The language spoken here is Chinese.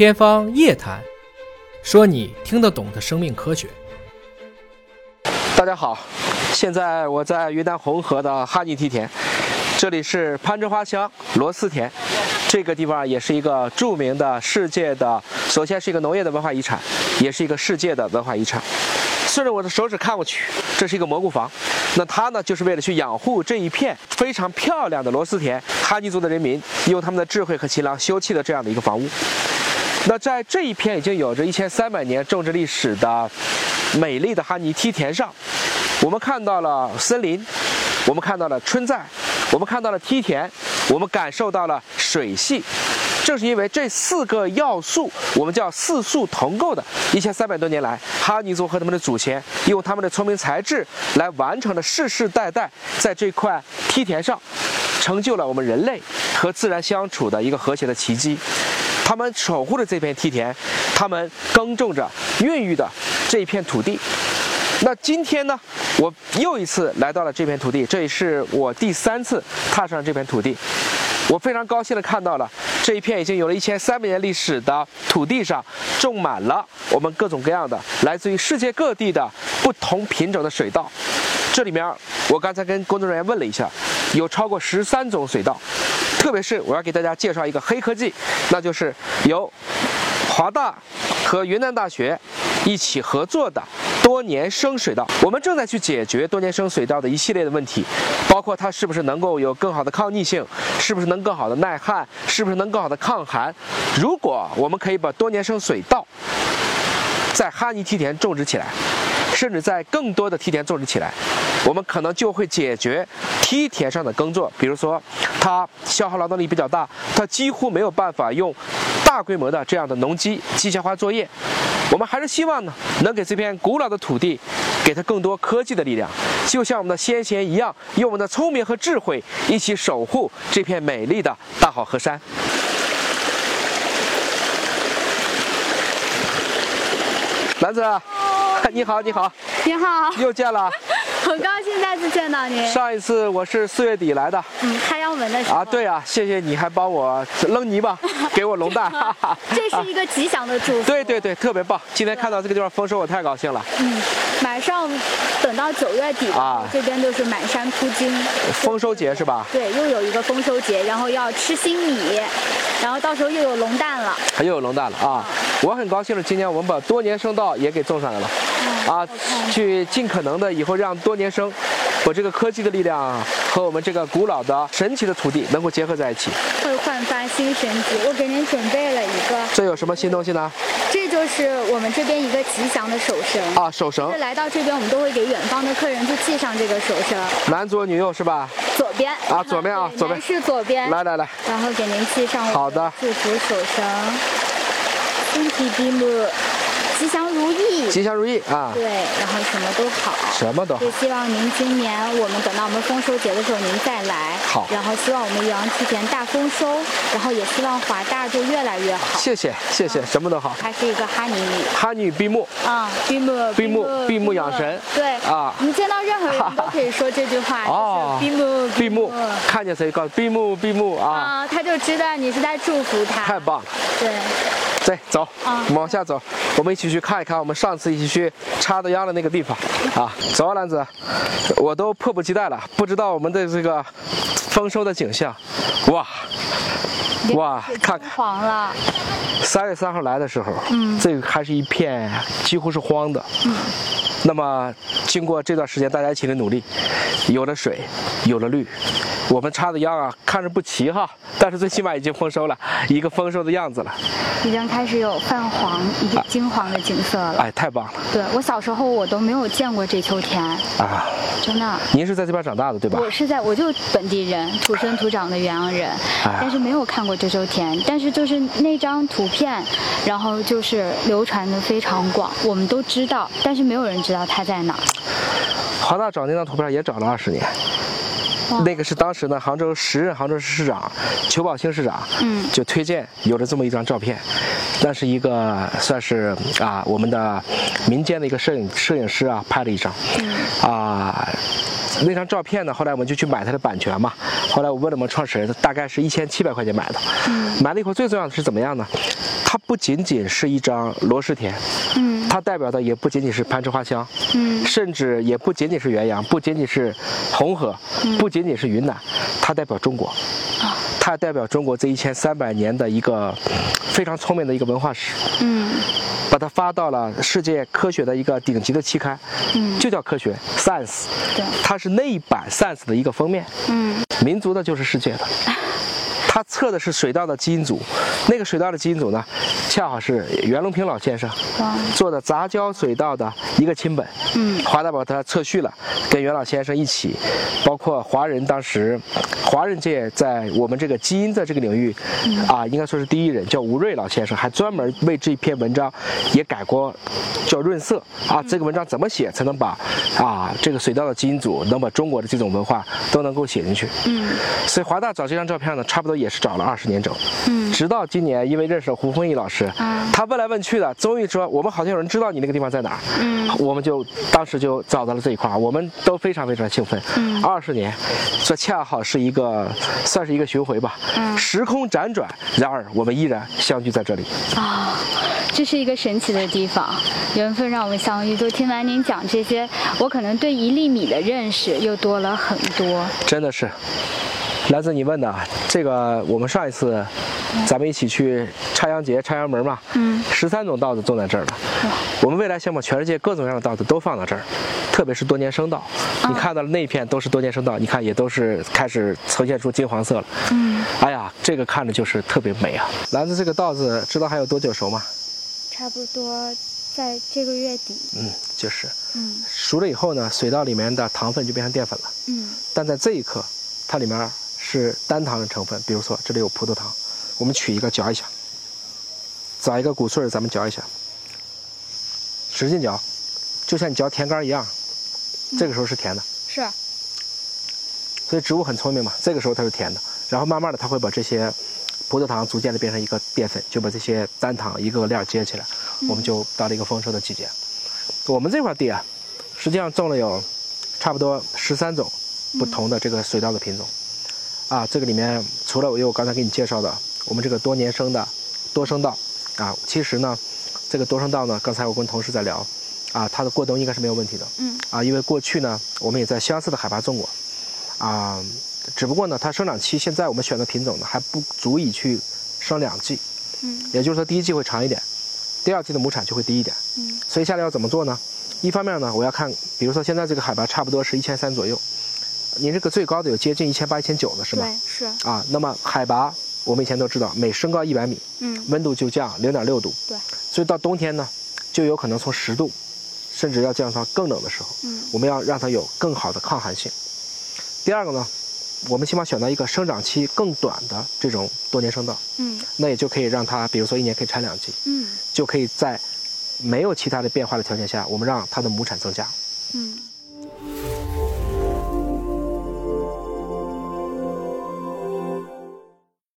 天方夜谭，说你听得懂的生命科学。大家好，现在我在云南红河的哈尼梯田，这里是攀枝花乡螺丝田，这个地方也是一个著名的世界的，首先是一个农业的文化遗产，也是一个世界的文化遗产。顺着我的手指看过去，这是一个蘑菇房，那它呢就是为了去养护这一片非常漂亮的螺丝田，哈尼族的人民用他们的智慧和勤劳修葺的这样的一个房屋。那在这一片已经有着一千三百年种植历史的美丽的哈尼梯田上，我们看到了森林，我们看到了春在，我们看到了梯田，我们感受到了水系。正是因为这四个要素，我们叫四素同构的，一千三百多年来，哈尼族和他们的祖先用他们的聪明才智来完成了世世代代在这块梯田上，成就了我们人类和自然相处的一个和谐的奇迹。他们守护着这片梯田，他们耕种着、孕育的这一片土地。那今天呢，我又一次来到了这片土地，这也是我第三次踏上这片土地。我非常高兴地看到了这一片已经有了一千三百年历史的土地上，种满了我们各种各样的来自于世界各地的不同品种的水稻。这里面，我刚才跟工作人员问了一下，有超过十三种水稻。特别是我要给大家介绍一个黑科技，那就是由华大和云南大学一起合作的多年生水稻。我们正在去解决多年生水稻的一系列的问题，包括它是不是能够有更好的抗逆性，是不是能更好的耐旱，是不是能更好的抗寒。如果我们可以把多年生水稻在哈尼梯田种植起来，甚至在更多的梯田种植起来，我们可能就会解决梯田上的耕作，比如说它消耗劳动力比较大，它几乎没有办法用大规模的这样的农机机械化作业。我们还是希望呢，能给这片古老的土地，给它更多科技的力量，就像我们的先贤一样，用我们的聪明和智慧一起守护这片美丽的大好河山。兰子，你好，你好，你好，又见了。很高兴再次见到您。上一次我是四月底来的，嗯，开阳门的时候啊，对啊，谢谢你还帮我扔泥巴，给我龙蛋，这是一个吉祥的祝福。对对对，特别棒！今天看到这个地方丰收，我太高兴了。嗯，马上等到九月底啊，这边就是满山秃荆，丰收节是吧？对，又有一个丰收节，然后要吃新米，然后到时候又有龙蛋了，又有龙蛋了啊！我很高兴的，今年我们把多年生稻也给种上来了，啊，去尽可能的以后让多年生，把这个科技的力量和我们这个古老的神奇的土地能够结合在一起，会焕发新生机。我给您准备了一个，这有什么新东西呢？这就是我们这边一个吉祥的手绳啊，手绳。来到这边，我们都会给远方的客人去系上这个手绳，男左女右是吧？左边啊，左边啊，左边是左边。来来来，然后给您系上好的祝福手绳。身体闭目，吉祥如意，吉祥如意啊！对，然后什么都好，什么都好。也希望您今年我们等到我们丰收节的时候您再来。好。然后希望我们阳梯田大丰收，然后也希望华大就越来越好。谢谢谢谢，什么都好。还是一个哈尼语。哈尼语闭目。啊，闭目闭目闭目养神。对。啊。你见到任何人都可以说这句话。哦。闭目闭目，看见谁告诉闭目闭目啊。啊，他就知道你是在祝福他。太棒了。对。对，走，往下走，我们一起去看一看我们上次一起去插的秧的那个地方，啊，走啊，兰子，我都迫不及待了，不知道我们的这个丰收的景象，哇，哇，看看，黄了。三月三号来的时候，嗯，这个还是一片几乎是荒的，嗯，那么经过这段时间大家一起的努力，有了水，有了绿。我们插的秧啊，看着不齐哈，但是最起码已经丰收了，一个丰收的样子了，已经开始有泛黄、已经金黄的景色了。哎，太棒了！对我小时候我都没有见过这秋天啊，真的。您是在这边长大的对吧？我是在，我就本地人，土生土长的原阳人，但是没有看过这秋天。但是就是那张图片，然后就是流传的非常广，我们都知道，但是没有人知道它在哪。华大找那张图片也找了二十年。那个是当时呢，杭州时任杭州市市长裘宝兴市长，嗯，就推荐有了这么一张照片，那是一个算是啊我们的民间的一个摄影摄影师啊拍了一张，啊那张照片呢，后来我们就去买它的版权嘛，后来我问了我们创始人，大概是一千七百块钱买的，买了以后最重要的是怎么样呢？它不仅仅是一张罗氏田，嗯。它代表的也不仅仅是攀枝花乡，嗯。甚至也不仅仅是元阳，不仅仅是红河，不仅仅是云南，它代表中国，它代表中国这一千三百年的一个非常聪明的一个文化史，嗯。把它发到了世界科学的一个顶级的期刊，嗯，就叫科学 Science，对，它是那一版 Science 的一个封面，嗯。民族的就是世界的。它测的是水稻的基因组，那个水稻的基因组呢，恰好是袁隆平老先生做的杂交水稻的一个亲本。嗯。华大把它测序了，跟袁老先生一起，包括华人当时，华人界在我们这个基因的这个领域，啊，应该说是第一人，叫吴瑞老先生，还专门为这篇文章也改过，叫润色。啊，这个文章怎么写才能把啊这个水稻的基因组能把中国的这种文化都能够写进去？嗯。所以华大找这张照片呢，差不多也是找了二十年整，嗯。直到今年，因为认识了胡丰义老师，啊他问来问去的，终于说我们好像有人知道你那个地方在哪儿，嗯。我们就当时就找到了这一块，我们都非常非常兴奋。嗯。二十年，这恰好是一个算是一个巡回吧，嗯。时空辗转，然而我们依然相聚在这里。啊，这是一个神奇的地方，缘分让我们相遇。就听完您讲这些，我可能对一粒米的认识又多了很多。真的是，兰子，你问的啊这个，我们上一次咱们一起去插秧节、插秧门嘛，嗯十三种稻子种在这儿了。我们未来想把全世界各种各样的稻子都放到这儿，特别是多年生稻。你看到的那一片都是多年生稻，你看也都是开始呈现出金黄色了。嗯，哎呀，这个看着就是特别美啊！兰子这个稻子知道还有多久熟吗？差不多在这个月底。嗯，就是嗯熟了以后呢，水稻里面的糖分就变成淀粉了。嗯但在这一刻，它里面是单糖的成分，比如说这里有葡萄糖，我们取一个嚼一下，找一个谷穗儿咱们嚼一下，使劲嚼，就像你嚼甜干一样，这个时候是甜的。是所以植物很聪明嘛，这个时候它是甜的，然后慢慢的它会把这些葡萄糖逐渐的变成一个淀粉，就把这些单糖一个个链接起来，我们就到了一个丰收的季节。我们这块地啊，实际上种了有差不多十三种不同的这个水稻的品种，啊，这个里面除了我有刚才给你介绍的我们这个多年生的多生稻，啊，其实呢，这个多生稻呢，刚才我跟同事在聊，啊，它的过冬应该是没有问题的，嗯啊，因为过去呢，我们也在相似的海拔种过，啊，只不过呢，它生长期现在我们选的品种呢还不足以去生两季，嗯也就是说第一季会长一点，第二季的亩产就会低一点。嗯所以下来要怎么做呢？一方面呢，我要看，比如说现在这个海拔差不多是一千三左右，您这个最高的有接近一千八、一千九的是吗？对是啊，那么海拔我们以前都知道，每升高一百米，嗯温度就降零点六度。对。所以到冬天呢，就有可能从十度，甚至要降到更冷的时候。嗯我们要让它有更好的抗寒性。第二个呢，我们希望选择一个生长期更短的这种多年生稻，嗯那也就可以让它，比如说一年可以产两季，嗯就可以在没有其他的变化的条件下，我们让它的亩产增加。嗯